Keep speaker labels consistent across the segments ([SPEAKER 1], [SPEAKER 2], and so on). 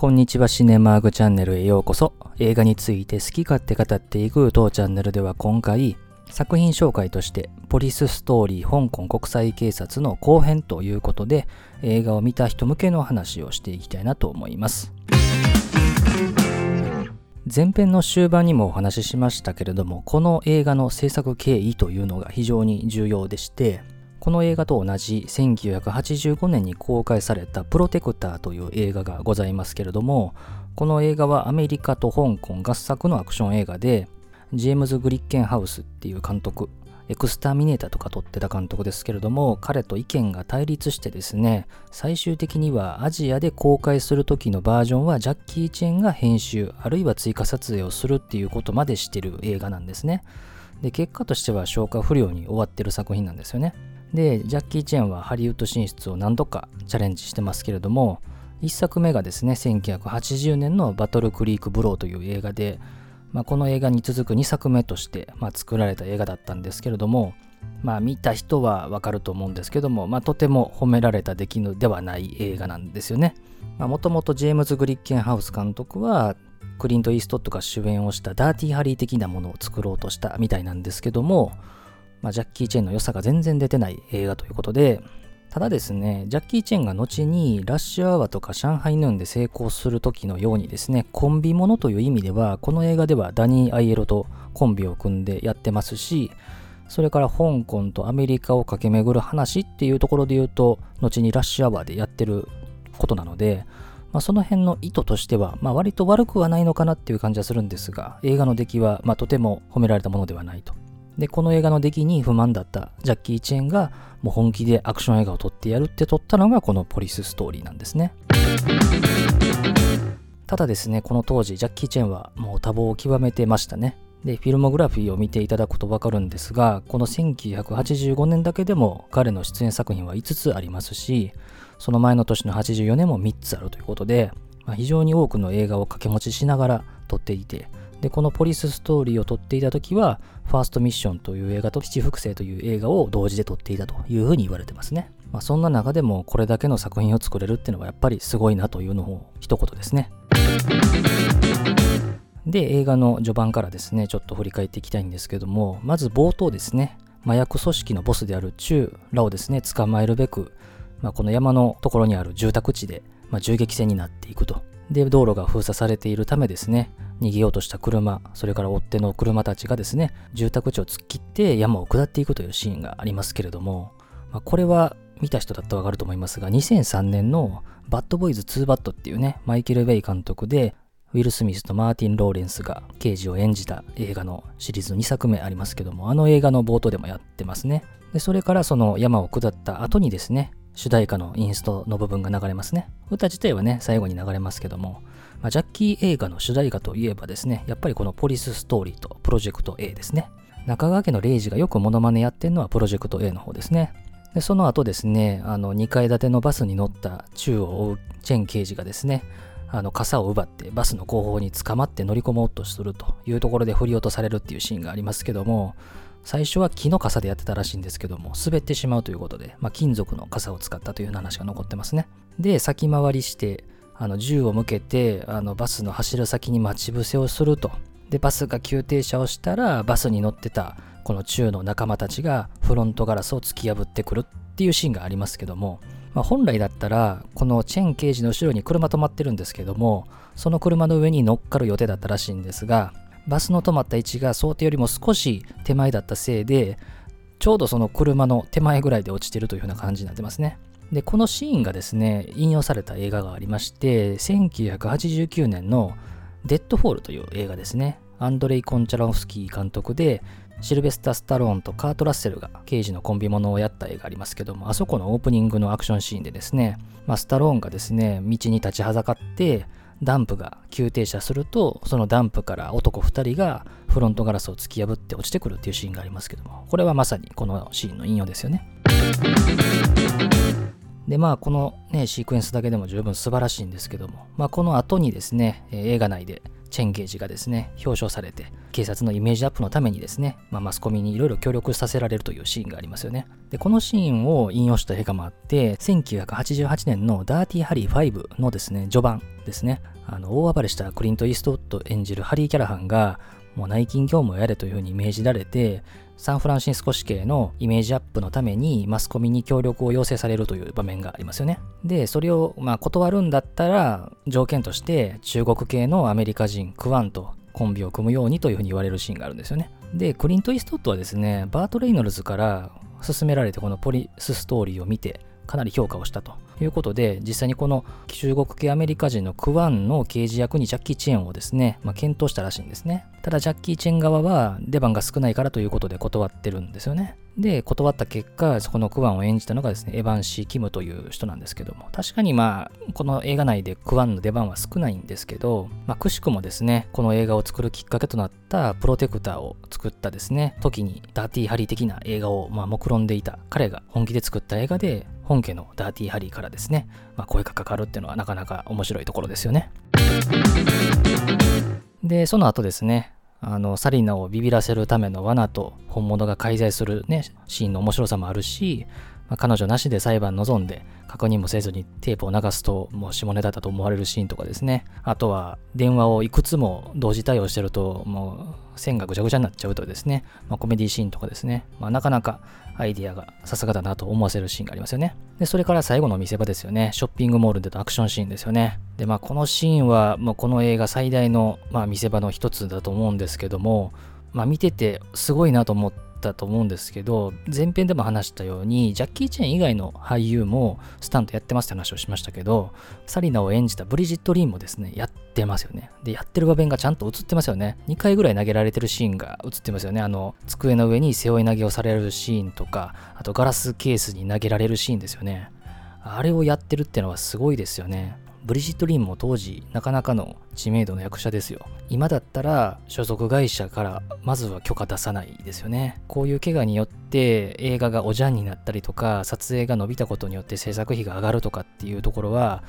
[SPEAKER 1] こんにちはシネマーグチャンネルへようこそ。映画について好き勝手語っていく当チャンネルでは今回、作品紹介としてポリスストーリー香港国際警察の後編ということで映画を見た人向けの話をしていきたいなと思います。前編の終盤にもお話ししましたけれども、この映画の制作経緯というのが非常に重要でして、この映画と同じ1985年に公開されたプロテクターという映画がございますけれども、この映画はアメリカと香港合作のアクション映画で、ジェームズ・グリッケンハウスっていう監督、エクスターミネーターとか撮ってた監督ですけれども、彼と意見が対立してですね、最終的にはアジアで公開する時のバージョンはジャッキー・チェンが編集、あるいは追加撮影をするっていうことまでしてる映画なんですね。で、結果としては消化不良に終わってる作品なんですよね。で、ジャッキー・チェンはハリウッド進出を何度かチャレンジしてますけれども、1作目がですね、1980年のバトルクリーク・ブローという映画で、まあ、この映画に続く2作目として、まあ、作られた映画だったんですけれども、まあ、見た人はわかると思うんですけども、まあ、とても褒められた出来ではない映画なんですよね。もともとジェームズ・グリッケンハウス監督は、クリント・イーストッドが主演をしたダーティーハリー的なものを作ろうとしたみたいなんですけども、まあ、ジャッキー・チェンの良さが全然出てない映画ということで、ただですね、ジャッキー・チェンが後にラッシュアワーとか上海ヌーンで成功する時のようにですね、コンビものという意味では、この映画ではダニー・アイエロとコンビを組んでやってますし、それから香港とアメリカを駆け巡る話っていうところで言うと、後にラッシュアワーでやってることなので、まあ、その辺の意図としては、まあ、割と悪くはないのかなっていう感じはするんですが、映画の出来は、まあ、とても褒められたものではないと。で、この映画の出来に不満だったジャッキー・チェンがもう本気でアクション映画を撮ってやるって撮ったのがこのポリスストーリーなんですね。ただですね、この当時、ジャッキー・チェンはもう多忙を極めてましたね。で、フィルモグラフィーを見ていただくとわかるんですが、この1985年だけでも彼の出演作品は5つありますし、その前の年の84年も3つあるということで、まあ、非常に多くの映画を掛け持ちしながら撮っていて、で、このポリスストーリーを撮っていた時は、ファーストミッションという映画と七福星という映画を同時で撮っていたというふうに言われてますね。まあ、そんな中でもこれだけの作品を作れるっていうのはやっぱりすごいなというのを一言ですね。で、映画の序盤からですね、ちょっと振り返っていきたいんですけども、まず冒頭ですね、麻薬組織のボスであるチューらをですね、捕まえるべく、まあ、この山のところにある住宅地で、まあ、銃撃戦になっていくと。で、道路が封鎖されているためですね、逃げようとした車、それから追っ手の車たちがですね、住宅地を突っ切って山を下っていくというシーンがありますけれども、まあ、これは見た人だったらわかると思いますが、2003年のバッドボーイズ2バットっていうね、マイケル・ウェイ監督で、ウィル・スミスとマーティン・ローレンスが刑事を演じた映画のシリーズ2作目ありますけども、あの映画の冒頭でもやってますね。で、それからその山を下った後にですね、主題歌のインストの部分が流れますね。歌自体はね、最後に流れますけども、まあ、ジャッキー映画の主題歌といえばですね、やっぱりこのポリスストーリーとプロジェクト A ですね。中川家のレイジがよくモノマネやってるのはプロジェクト A の方ですね。でその後ですね、あの2階建てのバスに乗った宙を追うチェン刑事がですね、あの傘を奪ってバスの後方に捕まって乗り込もうとするというところで振り落とされるっていうシーンがありますけども、最初は木の傘でやってたらしいんですけども、滑ってしまうということで、まあ、金属の傘を使ったという話が残ってますね。で、先回りして、あの銃を向けてあのバスの走る先に待ち伏せをすると。で、バスが急停車をしたら、バスに乗ってたこの中の仲間たちがフロントガラスを突き破ってくるっていうシーンがありますけども、まあ、本来だったら、このチェン刑事の後ろに車止まってるんですけども、その車の上に乗っかる予定だったらしいんですが、バスの止まった位置が想定よりも少し手前だったせいで、ちょうどその車の手前ぐらいで落ちてるという風な感じになってますね。で、このシーンがですね、引用された映画がありまして、1989年のデッドフォールという映画ですね。アンドレイ・コンチャロフスキー監督で、シルベスタ・スタローンとカート・ラッセルが刑事のコンビものをやった映画ありますけども、あそこのオープニングのアクションシーンでですね、まあ、スタローンがですね、道に立ちはだかって、ダンプが急停車すると、そのダンプから男2人がフロントガラスを突き破って落ちてくるっていうシーンがありますけども、これはまさにこのシーンの引用ですよね。で、まあ、このね、シークエンスだけでも十分素晴らしいんですけども、まあ、この後にですね、映画内でチェンゲージがですね、表彰されて、警察のイメージアップのためにですね、まあ、マスコミにいろいろ協力させられるというシーンがありますよね。で、このシーンを引用した映画もあって、1988年のダーティーハリー5のですね、序盤ですね、あの、大暴れしたクリント・イーストウッド演じるハリー・キャラハンが、もう内勤業務をやれというふうに命じられて、サンフランシスコ市警のイメージアップのためにマスコミに協力を要請されるという場面がありますよね。で、それをま断るんだったら条件として中国系のアメリカ人クワンとコンビを組むようにというふうに言われるシーンがあるんですよね。で、クリント・イーストウッドはですね、バート・レイノルズから勧められてこのポリスストーリーを見てかなり評価をしたということで、実際にこの中国系アメリカ人のクワンの刑事役にジャッキー・チェンをですね、まあ、検討したらしいんですね。ただジャッキー・チェン側は出番が少ないからということで断ってるんですよね。で、断った結果、そこのクワンを演じたのがですね、エヴァン・シー・キムという人なんですけども、確かにまあ、この映画内でクワンの出番は少ないんですけど、まあ、くしくもですね、この映画を作るきっかけとなったプロテクターを作ったですね、時にダーティー・ハリー的な映画をまあ目論んでいた彼が本気で作った映画で、本家のダーティー・ハリーからですね、まあ、声がかかるっていうのはなかなか面白いところですよね。で、その後ですね、あの、サリナをビビらせるための罠と本物が介在するね、シーンの面白さもあるし、まあ、彼女なしで裁判望んで確認もせずにテープを流すともう下ネタだと思われるシーンとかですね。あとは電話をいくつも同時対応してるともう線がぐちゃぐちゃになっちゃうとですね。まあ、コメディシーンとかですね。まあ、なかなかアイディアがさすがだなと思わせるシーンがありますよね。で、それから最後の見せ場ですよね。ショッピングモールでのアクションシーンですよね。で、まあこのシーンはもうこの映画最大の、まあ、見せ場の一つだと思うんですけども、まあ見ててすごいなと思って、ったと思うんですけど、前編でも話したように、ジャッキー・チェン以外の俳優もスタントやってますって話をしましたけど、サリナを演じたブリジット・リーンもですね、やってますよね。で、やってる場面がちゃんと映ってますよね。2回ぐらい投げられてるシーンが映ってますよね。あの、机の上に背負い投げをされるシーンとか、あとガラスケースに投げられるシーンですよね。あれをやってるってのはすごいですよね。ブリジット・リンも当時なかなかの知名度の役者ですよ。今だったら所属会社からまずは許可出さないですよね。こういう怪我によって映画がおじゃんになったりとか撮影が伸びたことによって制作費が上がるとかっていうところは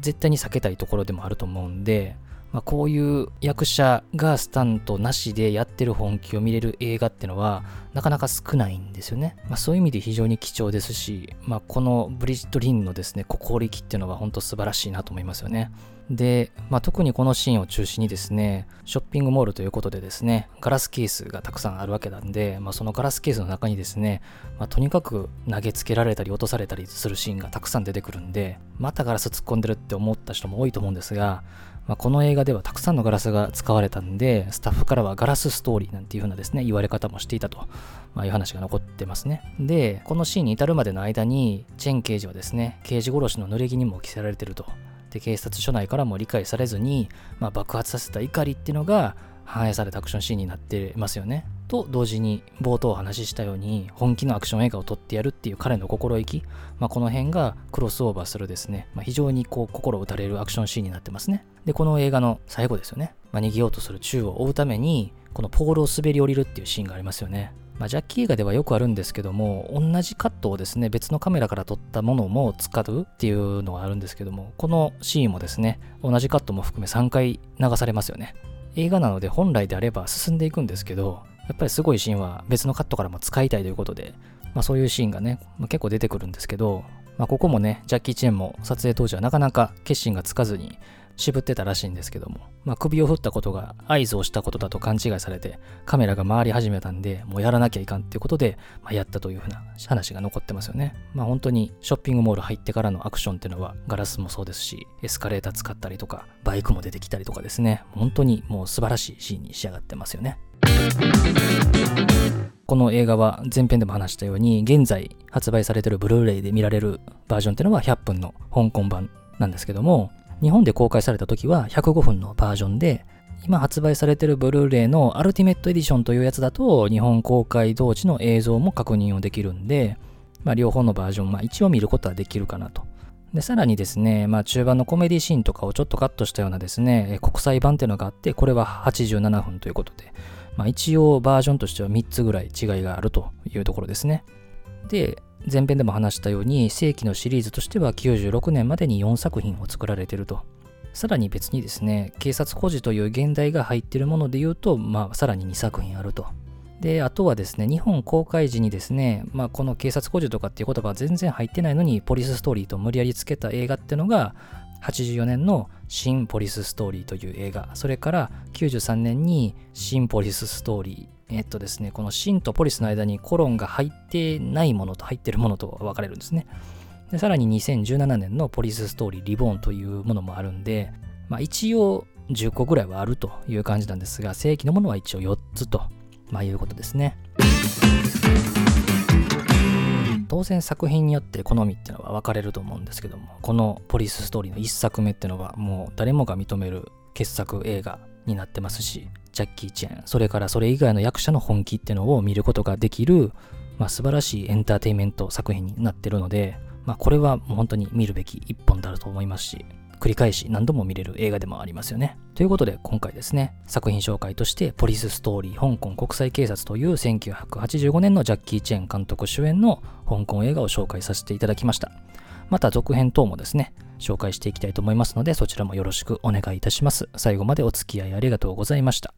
[SPEAKER 1] 絶対に避けたいところでもあると思うんでまあ、こういう役者がスタントなしでやってる本気を見れる映画ってのはなかなか少ないんですよね。まあ、そういう意味で非常に貴重ですし、まあ、このブリジット・リンのですね、心意気っていうのは本当素晴らしいなと思いますよね。で、まあ、特にこのシーンを中心にですね、ショッピングモールということでですね、ガラスケースがたくさんあるわけなんで、まあ、そのガラスケースの中にですね、まあ、とにかく投げつけられたり落とされたりするシーンがたくさん出てくるんで、またガラス突っ込んでるって思った人も多いと思うんですが、まあ、この映画ではたくさんのガラスが使われたんで、スタッフからはガラスストーリーなんていう風なですね、言われ方もしていたと、まあ、いう話が残ってますね。で、このシーンに至るまでの間に、チェン刑事はですね、刑事殺しの濡れ衣にも着せられてると。で、警察署内からも理解されずに、まあ、爆発させた怒りっていうのが反映されたアクションシーンになってますよね。と同時に冒頭お話ししたように本気のアクション映画を撮ってやるっていう彼の心意気、まあ、この辺がクロスオーバーするですね、まあ、非常にこう心打たれるアクションシーンになってますねでこの映画の最後ですよね、まあ、逃げようとする宙を追うためにこのポールを滑り降りるっていうシーンがありますよねまあ、ジャッキー映画ではよくあるんですけども、同じカットをですね、別のカメラから撮ったものも使うっていうのがあるんですけども、このシーンもですね、同じカットも含め3回流されますよね。映画なので本来であれば進んでいくんですけど、やっぱりすごいシーンは別のカットからも使いたいということで、まあ、そういうシーンがね、結構出てくるんですけど、まあ、ここもね、ジャッキー・チェンも撮影当時はなかなか決心がつかずに渋ってたらしいんですけども、まあ、首を振ったことが合図をしたことだと勘違いされて、カメラが回り始めたんで、もうやらなきゃいかんっていうことで、まあ、やったというふうな話が残ってますよね。まあ本当にショッピングモール入ってからのアクションっていうのは、ガラスもそうですし、エスカレーター使ったりとか、バイクも出てきたりとかですね、本当にもう素晴らしいシーンに仕上がってますよね。この映画は前編でも話したように現在発売されてるブルーレイで見られるバージョンっていうのは100分の香港版なんですけども日本で公開された時は105分のバージョンで今発売されているブルーレイのアルティメットエディションというやつだと日本公開同時の映像も確認をできるんで、まあ、両方のバージョン、まあ、一応見ることはできるかなと。で、さらにですね、まあ中盤のコメディシーンとかをちょっとカットしたようなですね、国際版っていうのがあって、これは87分ということで、まあ、一応バージョンとしては3つぐらい違いがあるというところですね。で、前編でも話したように、正規のシリーズとしては96年までに4作品を作られてると。さらに別にですね、警察孤児という現代が入ってるもので言うと、まあ、さらに2作品あると。で、あとはですね、日本公開時にですね、まあ、この警察孤児とかっていう言葉は全然入ってないのに、ポリスストーリーと無理やりつけた映画っていうのが、84年の新ポリスストーリーという映画、それから93年に新ポリスストーリー、えっとですね、この新とポリスの間にコロンが入ってないものと入ってるものと分かれるんですね。でさらに2017年のポリスストーリーリボーンというものもあるんで、まあ、一応10個ぐらいはあるという感じなんですが、正規のものは一応4つと、まあ、いうことですね。当然作品によって好みっていうのは分かれると思うんですけども、このポリスストーリーの1作目っていうのはもう誰もが認める傑作映画になってますし、ジャッキー・チェン、それからそれ以外の役者の本気っていうのを見ることができる、まあ、素晴らしいエンターテインメント作品になってるので、まあ、これはもう本当に見るべき一本だと思いますし、繰り返し何度も見れる映画でもありますよね。ということで今回ですね、作品紹介としてポリスストーリー香港国際警察という1985年のジャッキー・チェン監督主演の香港映画を紹介させていただきました。また続編等もですね、紹介していきたいと思いますのでそちらもよろしくお願いいたします。最後までお付き合いありがとうございました。